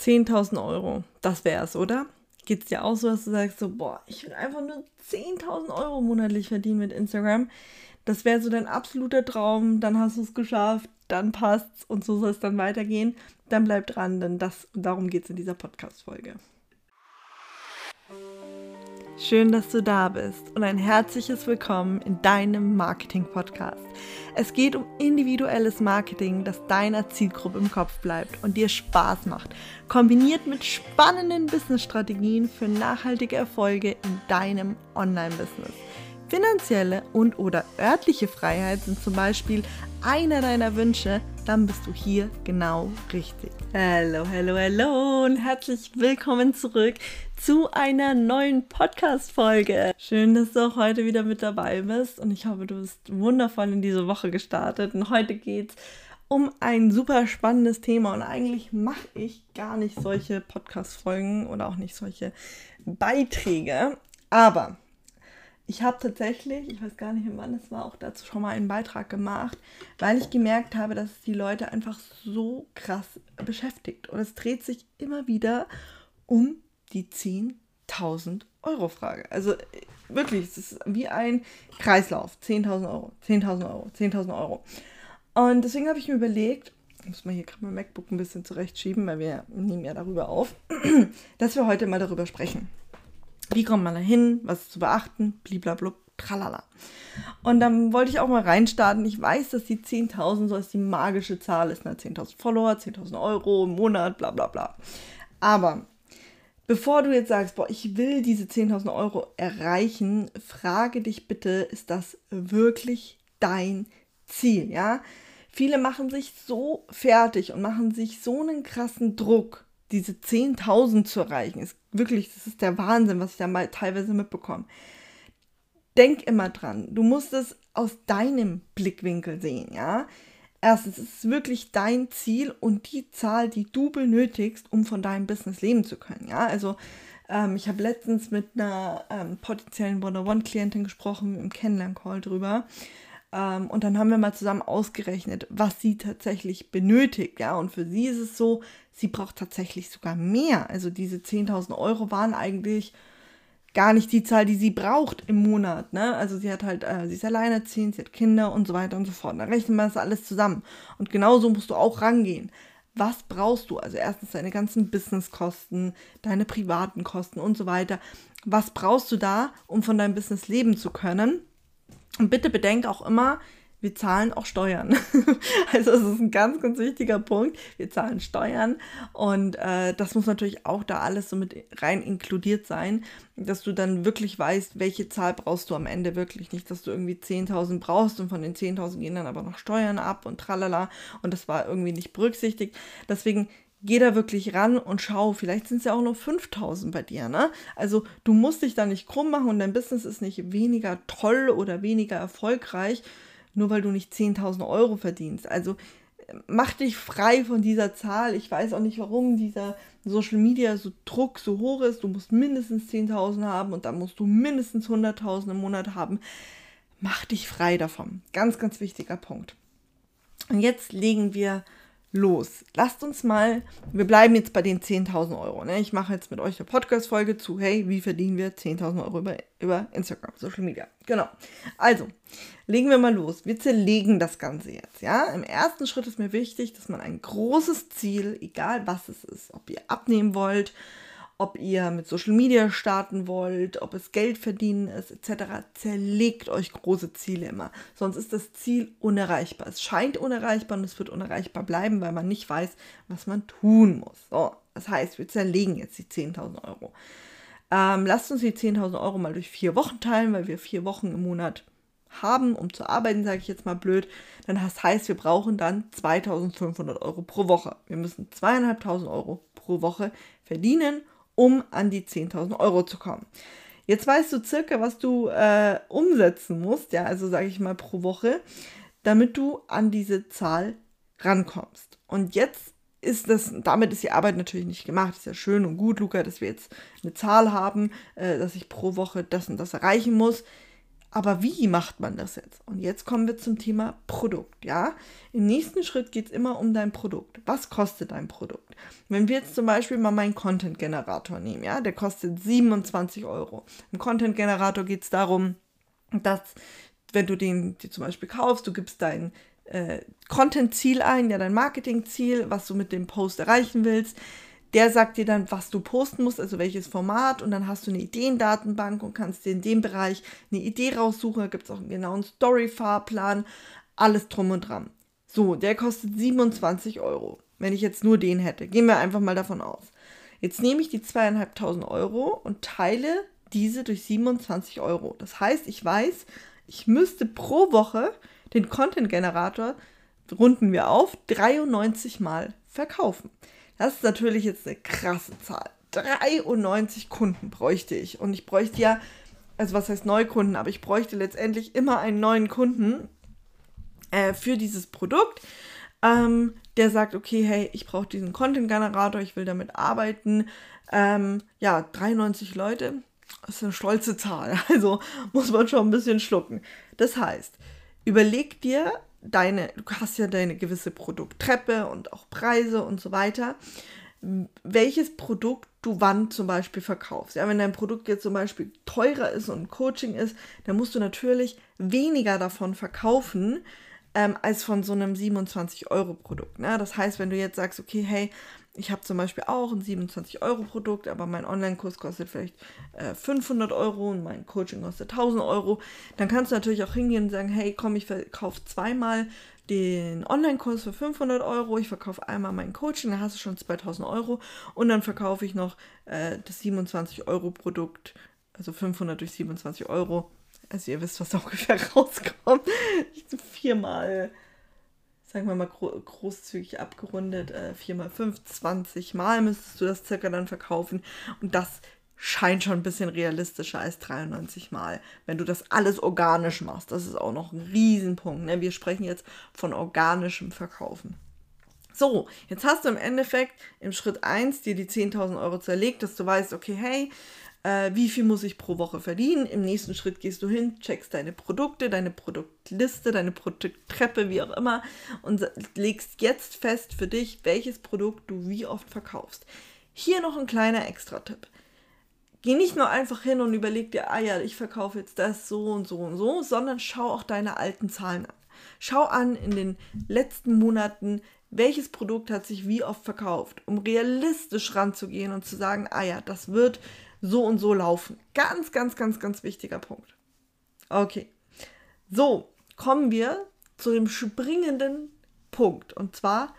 10.000 Euro, das wär's, oder? Geht's dir auch so, dass du sagst so, boah, ich will einfach nur 10.000 Euro monatlich verdienen mit Instagram. Das wäre so dein absoluter Traum, dann hast du es geschafft, dann passt's und so soll es dann weitergehen. Dann bleib dran, denn das, darum geht's in dieser Podcast-Folge. Schön, dass du da bist und ein herzliches Willkommen in deinem Marketing-Podcast. Es geht um individuelles Marketing, das deiner Zielgruppe im Kopf bleibt und dir Spaß macht, kombiniert mit spannenden Business-Strategien für nachhaltige Erfolge in deinem Online-Business. Finanzielle und oder örtliche Freiheit sind zum Beispiel einer deiner Wünsche, dann bist du hier genau richtig. Hallo, hallo, hallo und herzlich willkommen zurück zu einer neuen Podcast-Folge. Schön, dass du auch heute wieder mit dabei bist und ich hoffe, du bist wundervoll in diese Woche gestartet. Und heute geht es um ein super spannendes Thema und eigentlich mache ich gar nicht solche Podcast-Folgen oder auch nicht solche Beiträge, aber ich habe tatsächlich, ich weiß gar nicht, wann es war, auch dazu schon mal einen Beitrag gemacht, weil ich gemerkt habe, dass es die Leute einfach so krass beschäftigt. Und es dreht sich immer wieder um die 10.000 Euro Frage. Also wirklich, es ist wie ein Kreislauf. 10.000 Euro, 10.000 Euro, 10.000 Euro. Und deswegen habe ich mir überlegt, ich muss mal hier gerade mein MacBook ein bisschen zurechtschieben, weil wir nehmen ja darüber auf, dass wir heute mal darüber sprechen. Wie kommt man da hin? Was ist zu beachten? Bliblablub, tralala. Und dann wollte ich auch mal reinstarten. Ich weiß, dass die 10.000 so als die magische Zahl ist. Ne? 10.000 Follower, 10.000 Euro im Monat, bla bla bla. Aber bevor du jetzt sagst, boah, ich will diese 10.000 Euro erreichen, frage dich bitte, ist das wirklich dein Ziel? Ja? Viele machen sich so fertig und machen sich so einen krassen Druck, diese 10.000 zu erreichen, ist wirklich, das ist der Wahnsinn, was ich da mal teilweise mitbekomme. Denk immer dran, du musst es aus deinem Blickwinkel sehen, ja. Erstens, es ist wirklich dein Ziel und die Zahl, die du benötigst, um von deinem Business leben zu können, ja. Also, ähm, ich habe letztens mit einer ähm, potenziellen One-on-One-Klientin gesprochen, im Kennenlern-Call drüber. Ähm, und dann haben wir mal zusammen ausgerechnet, was sie tatsächlich benötigt. Ja, und für sie ist es so, sie braucht tatsächlich sogar mehr. Also diese 10.000 Euro waren eigentlich gar nicht die Zahl, die sie braucht im Monat. Ne? Also sie hat halt, äh, sie ist alleinerziehend, sie hat Kinder und so weiter und so fort. Da rechnen wir das alles zusammen. Und genauso musst du auch rangehen. Was brauchst du? Also erstens deine ganzen Businesskosten, deine privaten Kosten und so weiter. Was brauchst du da, um von deinem Business leben zu können? Und bitte bedenk auch immer, wir zahlen auch Steuern. also das ist ein ganz, ganz wichtiger Punkt. Wir zahlen Steuern und äh, das muss natürlich auch da alles so mit rein inkludiert sein, dass du dann wirklich weißt, welche Zahl brauchst du am Ende wirklich. Nicht, dass du irgendwie 10.000 brauchst und von den 10.000 gehen dann aber noch Steuern ab und tralala und das war irgendwie nicht berücksichtigt. Deswegen geh da wirklich ran und schau, vielleicht sind es ja auch nur 5000 bei dir, ne? Also du musst dich da nicht krumm machen und dein Business ist nicht weniger toll oder weniger erfolgreich, nur weil du nicht 10.000 Euro verdienst. Also mach dich frei von dieser Zahl. Ich weiß auch nicht, warum dieser Social Media so Druck so hoch ist. Du musst mindestens 10.000 haben und dann musst du mindestens 100.000 im Monat haben. Mach dich frei davon. Ganz, ganz wichtiger Punkt. Und jetzt legen wir los. Lasst uns mal, wir bleiben jetzt bei den 10.000 Euro. Ne? Ich mache jetzt mit euch eine Podcast-Folge zu, hey, wie verdienen wir 10.000 Euro über, über Instagram, Social Media. Genau. Also, legen wir mal los. Wir zerlegen das Ganze jetzt. Ja, im ersten Schritt ist mir wichtig, dass man ein großes Ziel, egal was es ist, ob ihr abnehmen wollt, ob ihr mit Social Media starten wollt, ob es Geld verdienen ist, etc. Zerlegt euch große Ziele immer. Sonst ist das Ziel unerreichbar. Es scheint unerreichbar und es wird unerreichbar bleiben, weil man nicht weiß, was man tun muss. So, das heißt, wir zerlegen jetzt die 10.000 Euro. Ähm, lasst uns die 10.000 Euro mal durch vier Wochen teilen, weil wir vier Wochen im Monat haben, um zu arbeiten, sage ich jetzt mal blöd, dann das heißt, wir brauchen dann 2500 Euro pro Woche. Wir müssen 2.500 Euro pro Woche verdienen, um an die 10.000 Euro zu kommen. Jetzt weißt du circa, was du äh, umsetzen musst, ja, also sage ich mal pro Woche, damit du an diese Zahl rankommst. Und jetzt ist das, damit ist die Arbeit natürlich nicht gemacht. Ist ja schön und gut, Luca, dass wir jetzt eine Zahl haben, äh, dass ich pro Woche das und das erreichen muss. Aber wie macht man das jetzt? Und jetzt kommen wir zum Thema Produkt, ja? Im nächsten Schritt geht es immer um dein Produkt. Was kostet dein Produkt? Wenn wir jetzt zum Beispiel mal meinen Content-Generator nehmen, ja, der kostet 27 Euro. Im Content-Generator geht es darum, dass, wenn du den dir zum Beispiel kaufst, du gibst dein äh, Content-Ziel ein, ja, dein Marketing-Ziel, was du mit dem Post erreichen willst der sagt dir dann, was du posten musst, also welches Format und dann hast du eine Ideendatenbank und kannst dir in dem Bereich eine Idee raussuchen. Da gibt es auch einen genauen Story-Fahrplan, alles drum und dran. So, der kostet 27 Euro, wenn ich jetzt nur den hätte. Gehen wir einfach mal davon aus. Jetzt nehme ich die zweieinhalbtausend Euro und teile diese durch 27 Euro. Das heißt, ich weiß, ich müsste pro Woche den Content-Generator, runden wir auf, 93 Mal verkaufen. Das ist natürlich jetzt eine krasse Zahl. 93 Kunden bräuchte ich. Und ich bräuchte ja, also was heißt Neukunden, aber ich bräuchte letztendlich immer einen neuen Kunden äh, für dieses Produkt, ähm, der sagt, okay, hey, ich brauche diesen Content-Generator, ich will damit arbeiten. Ähm, ja, 93 Leute, das ist eine stolze Zahl. Also muss man schon ein bisschen schlucken. Das heißt, überleg dir deine, du hast ja deine gewisse Produkttreppe und auch Preise und so weiter, welches Produkt du wann zum Beispiel verkaufst. Ja, wenn dein Produkt jetzt zum Beispiel teurer ist und Coaching ist, dann musst du natürlich weniger davon verkaufen, ähm, als von so einem 27-Euro-Produkt. Ne? Das heißt, wenn du jetzt sagst, okay, hey, ich habe zum Beispiel auch ein 27-Euro-Produkt, aber mein Online-Kurs kostet vielleicht äh, 500 Euro und mein Coaching kostet 1000 Euro. Dann kannst du natürlich auch hingehen und sagen, hey, komm, ich verkaufe zweimal den Online-Kurs für 500 Euro, ich verkaufe einmal mein Coaching, dann hast du schon 2000 Euro und dann verkaufe ich noch äh, das 27-Euro-Produkt, also 500 durch 27 Euro. Also ihr wisst, was da ungefähr rauskommt. Viermal sagen wir mal großzügig abgerundet, äh, 4 mal 5, 20 Mal müsstest du das circa dann verkaufen. Und das scheint schon ein bisschen realistischer als 93 Mal, wenn du das alles organisch machst. Das ist auch noch ein Riesenpunkt. Ne? Wir sprechen jetzt von organischem Verkaufen. So, jetzt hast du im Endeffekt im Schritt 1 dir die 10.000 Euro zerlegt, dass du weißt, okay, hey, äh, wie viel muss ich pro Woche verdienen. Im nächsten Schritt gehst du hin, checkst deine Produkte, deine Produktliste, deine Produkttreppe, wie auch immer und legst jetzt fest für dich, welches Produkt du wie oft verkaufst. Hier noch ein kleiner Extra-Tipp. Geh nicht nur einfach hin und überleg dir, ah ja, ich verkaufe jetzt das so und so und so, sondern schau auch deine alten Zahlen an. Schau an in den letzten Monaten, welches Produkt hat sich wie oft verkauft, um realistisch ranzugehen und zu sagen, ah ja, das wird so und so laufen. Ganz, ganz, ganz, ganz wichtiger Punkt. Okay. So, kommen wir zu dem springenden Punkt. Und zwar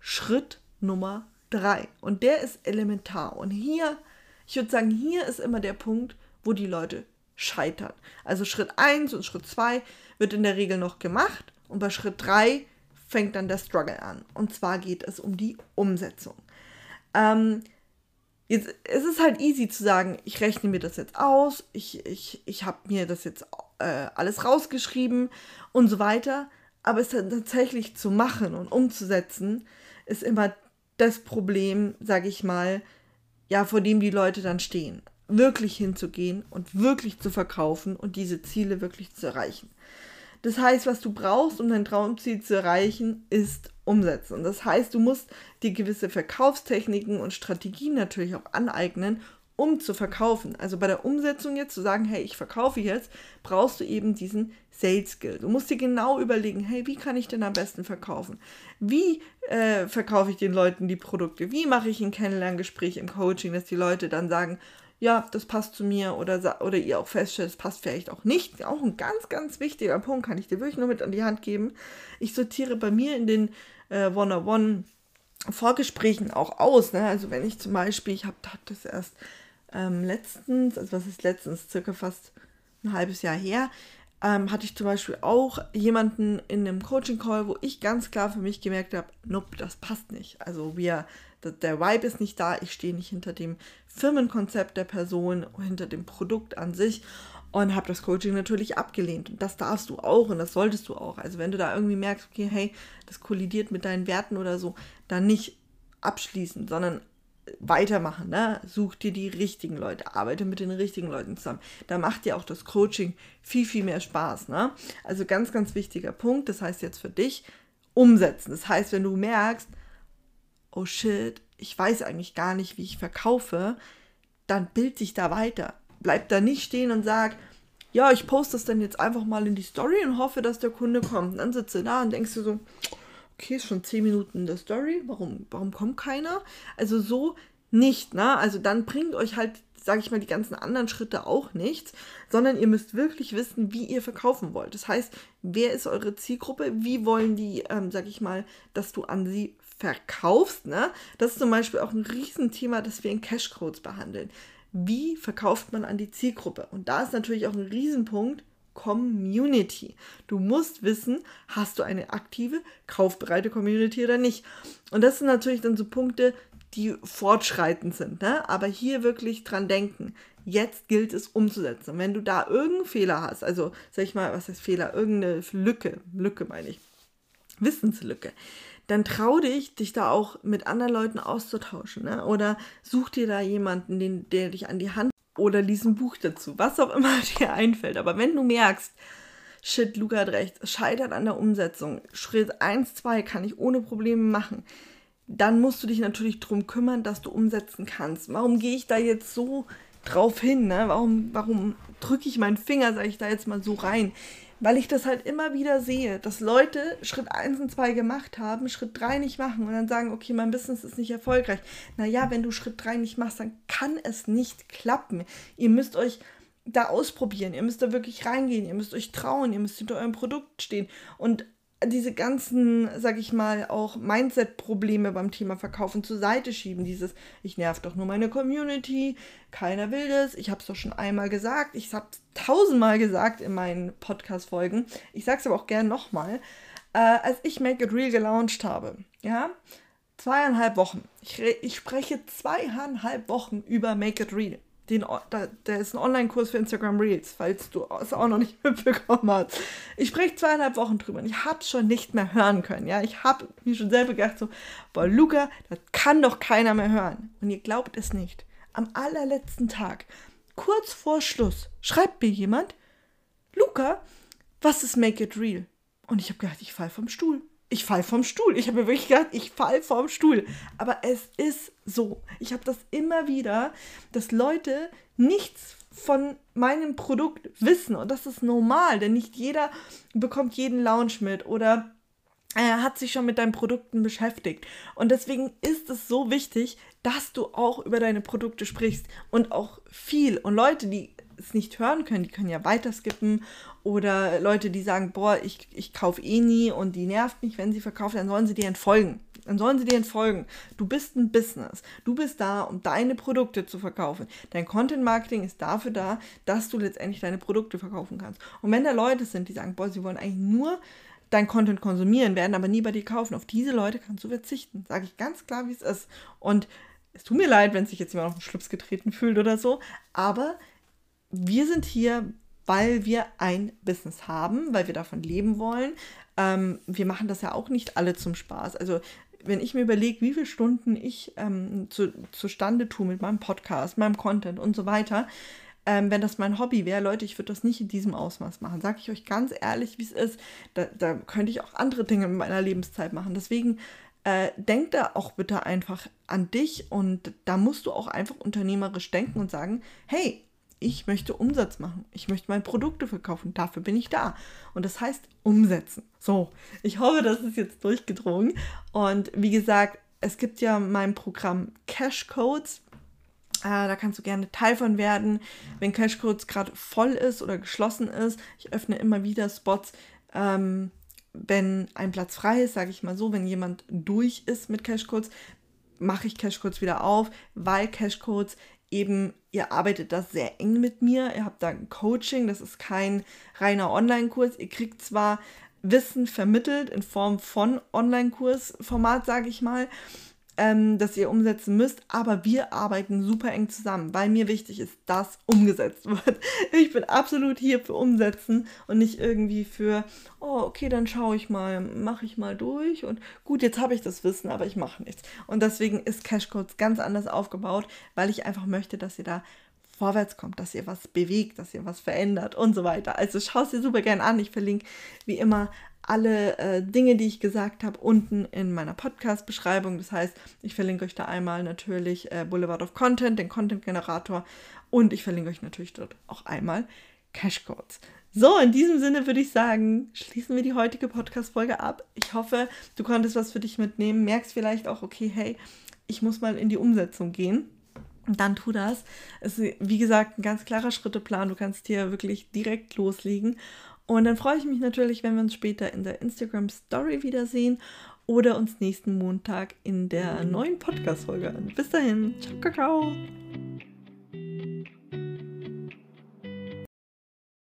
Schritt Nummer drei. Und der ist elementar. Und hier, ich würde sagen, hier ist immer der Punkt, wo die Leute scheitern. Also Schritt 1 und Schritt 2 wird in der Regel noch gemacht. Und bei Schritt 3 fängt dann der Struggle an. Und zwar geht es um die Umsetzung. Ähm, Jetzt, es ist halt easy zu sagen, ich rechne mir das jetzt aus, ich, ich, ich habe mir das jetzt äh, alles rausgeschrieben und so weiter. Aber es tatsächlich zu machen und umzusetzen, ist immer das Problem, sage ich mal, ja, vor dem die Leute dann stehen. Wirklich hinzugehen und wirklich zu verkaufen und diese Ziele wirklich zu erreichen. Das heißt, was du brauchst, um dein Traumziel zu erreichen, ist umsetzen. Das heißt, du musst dir gewisse Verkaufstechniken und Strategien natürlich auch aneignen, um zu verkaufen. Also bei der Umsetzung jetzt zu sagen, hey, ich verkaufe jetzt, brauchst du eben diesen Sales Skill. Du musst dir genau überlegen, hey, wie kann ich denn am besten verkaufen? Wie äh, verkaufe ich den Leuten die Produkte? Wie mache ich ein Kennenlerngespräch im Coaching, dass die Leute dann sagen, ja, das passt zu mir oder, oder ihr auch feststellt, es passt vielleicht auch nicht. Auch ein ganz, ganz wichtiger Punkt, kann ich dir wirklich nur mit an die Hand geben. Ich sortiere bei mir in den äh, One-on-One Vorgesprächen auch aus. Ne? Also wenn ich zum Beispiel, ich habe hab das erst ähm, letztens, also was ist letztens, circa fast ein halbes Jahr her, ähm, hatte ich zum Beispiel auch jemanden in einem Coaching-Call, wo ich ganz klar für mich gemerkt habe, nope, das passt nicht. Also wir, der Vibe ist nicht da, ich stehe nicht hinter dem Firmenkonzept der Person, hinter dem Produkt an sich und habe das Coaching natürlich abgelehnt. Und das darfst du auch und das solltest du auch. Also wenn du da irgendwie merkst, okay, hey, das kollidiert mit deinen Werten oder so, dann nicht abschließen, sondern weitermachen. Ne? Such dir die richtigen Leute, arbeite mit den richtigen Leuten zusammen. Da macht dir auch das Coaching viel, viel mehr Spaß. Ne? Also ganz, ganz wichtiger Punkt. Das heißt jetzt für dich umsetzen. Das heißt, wenn du merkst, oh shit, ich weiß eigentlich gar nicht, wie ich verkaufe, dann bild dich da weiter. Bleib da nicht stehen und sag, ja, ich poste das dann jetzt einfach mal in die Story und hoffe, dass der Kunde kommt. Und dann sitze da und denkst du so, okay, ist schon 10 Minuten in der Story, warum, warum kommt keiner? Also so nicht, ne? Also dann bringt euch halt, sage ich mal, die ganzen anderen Schritte auch nichts, sondern ihr müsst wirklich wissen, wie ihr verkaufen wollt. Das heißt, wer ist eure Zielgruppe? Wie wollen die, ähm, sage ich mal, dass du an sie verkaufst, ne? Das ist zum Beispiel auch ein Riesenthema, das wir in Cashcodes behandeln. Wie verkauft man an die Zielgruppe? Und da ist natürlich auch ein Riesenpunkt, Community. Du musst wissen, hast du eine aktive, kaufbereite Community oder nicht. Und das sind natürlich dann so Punkte, die fortschreitend sind. Ne? Aber hier wirklich dran denken. Jetzt gilt es umzusetzen. Und wenn du da irgendeinen Fehler hast, also sag ich mal, was heißt Fehler? Irgendeine Lücke, Lücke meine ich, Wissenslücke, dann trau dich, dich da auch mit anderen Leuten auszutauschen. Ne? Oder such dir da jemanden, den, der dich an die Hand oder lies ein Buch dazu, was auch immer dir einfällt. Aber wenn du merkst, shit, Luca hat recht, scheitert an der Umsetzung, Schritt 1, 2 kann ich ohne Probleme machen, dann musst du dich natürlich darum kümmern, dass du umsetzen kannst. Warum gehe ich da jetzt so drauf hin? Ne? Warum, warum drücke ich meinen Finger, sage ich da jetzt mal so rein? Weil ich das halt immer wieder sehe, dass Leute Schritt 1 und 2 gemacht haben, Schritt 3 nicht machen und dann sagen, okay, mein Business ist nicht erfolgreich. Naja, wenn du Schritt 3 nicht machst, dann kann es nicht klappen. Ihr müsst euch da ausprobieren, ihr müsst da wirklich reingehen, ihr müsst euch trauen, ihr müsst hinter eurem Produkt stehen. Und diese ganzen, sag ich mal, auch Mindset-Probleme beim Thema Verkaufen zur Seite schieben. Dieses, ich nerv doch nur meine Community, keiner will das. Ich habe es doch schon einmal gesagt, ich habe es tausendmal gesagt in meinen Podcast-Folgen. Ich sage es aber auch gern nochmal. Äh, als ich Make It Real gelauncht habe, ja, zweieinhalb Wochen. Ich, ich spreche zweieinhalb Wochen über Make It Real den, da, der ist ein Online-Kurs für Instagram Reels, falls du es auch noch nicht mitbekommen hast. Ich spreche zweieinhalb Wochen drüber und ich habe schon nicht mehr hören können. Ja, ich habe mir schon selber gedacht so, boah, Luca, das kann doch keiner mehr hören. Und ihr glaubt es nicht. Am allerletzten Tag, kurz vor Schluss, schreibt mir jemand, Luca, was ist Make It Real? Und ich habe gedacht, ich fall vom Stuhl ich fall vom Stuhl. Ich habe mir wirklich gedacht, ich fall vom Stuhl. Aber es ist so. Ich habe das immer wieder, dass Leute nichts von meinem Produkt wissen. Und das ist normal, denn nicht jeder bekommt jeden Lounge mit oder er hat sich schon mit deinen Produkten beschäftigt. Und deswegen ist es so wichtig, dass du auch über deine Produkte sprichst und auch viel. Und Leute, die es nicht hören können, die können ja weiter skippen. Oder Leute, die sagen, boah, ich, ich kaufe eh nie und die nervt mich, wenn sie verkauft, dann sollen sie dir entfolgen. Dann sollen sie dir entfolgen. Du bist ein Business. Du bist da, um deine Produkte zu verkaufen. Dein Content Marketing ist dafür da, dass du letztendlich deine Produkte verkaufen kannst. Und wenn da Leute sind, die sagen, boah, sie wollen eigentlich nur dein Content konsumieren, werden aber nie bei dir kaufen, auf diese Leute kannst du verzichten. Sage ich ganz klar, wie es ist. Und es tut mir leid, wenn sich jetzt jemand auf den Schlips getreten fühlt oder so, aber wir sind hier, weil wir ein Business haben, weil wir davon leben wollen. Ähm, wir machen das ja auch nicht alle zum Spaß. Also wenn ich mir überlege, wie viele Stunden ich ähm, zu, zustande tue mit meinem Podcast, meinem Content und so weiter, ähm, wenn das mein Hobby wäre, Leute, ich würde das nicht in diesem Ausmaß machen. Sage ich euch ganz ehrlich, wie es ist. Da, da, könnte ich auch andere Dinge in meiner Lebenszeit machen. Deswegen äh, denk da auch bitte einfach an dich und da musst du auch einfach unternehmerisch denken und sagen, hey, ich möchte Umsatz machen. Ich möchte meine Produkte verkaufen. Dafür bin ich da. Und das heißt umsetzen. So, ich hoffe, das ist jetzt durchgedrungen. Und wie gesagt, es gibt ja mein Programm Cash Codes. Äh, da kannst du gerne Teil von werden. Wenn Cash Codes gerade voll ist oder geschlossen ist, ich öffne immer wieder Spots. Ähm, wenn ein Platz frei ist, sage ich mal so, wenn jemand durch ist mit Cash Codes, mache ich Cash Codes wieder auf, weil Cash Codes eben, ihr arbeitet das sehr eng mit mir, ihr habt da ein Coaching, das ist kein reiner Online-Kurs. Ihr kriegt zwar Wissen vermittelt in Form von Online-Kursformat, sage ich mal, ähm, das ihr umsetzen müsst, aber wir arbeiten super eng zusammen, weil mir wichtig ist, dass umgesetzt wird. Ich bin absolut hier für Umsetzen und nicht irgendwie für, oh, okay, dann schaue ich mal, mache ich mal durch und gut, jetzt habe ich das Wissen, aber ich mache nichts. Und deswegen ist Cashcodes ganz anders aufgebaut, weil ich einfach möchte, dass ihr da vorwärts kommt, dass ihr was bewegt, dass ihr was verändert und so weiter. Also schau es dir super gern an. Ich verlinke wie immer alle äh, Dinge, die ich gesagt habe, unten in meiner Podcast-Beschreibung. Das heißt, ich verlinke euch da einmal natürlich äh, Boulevard of Content, den Content-Generator und ich verlinke euch natürlich dort auch einmal Cashcodes. So, in diesem Sinne würde ich sagen, schließen wir die heutige Podcast-Folge ab. Ich hoffe, du konntest was für dich mitnehmen, merkst vielleicht auch, okay, hey, ich muss mal in die Umsetzung gehen. Dann tu das. Es ist, wie gesagt, ein ganz klarer Schritteplan. Du kannst hier wirklich direkt loslegen. Und dann freue ich mich natürlich, wenn wir uns später in der Instagram Story wiedersehen oder uns nächsten Montag in der neuen Podcast-Folge. Bis dahin. Ciao, ciao.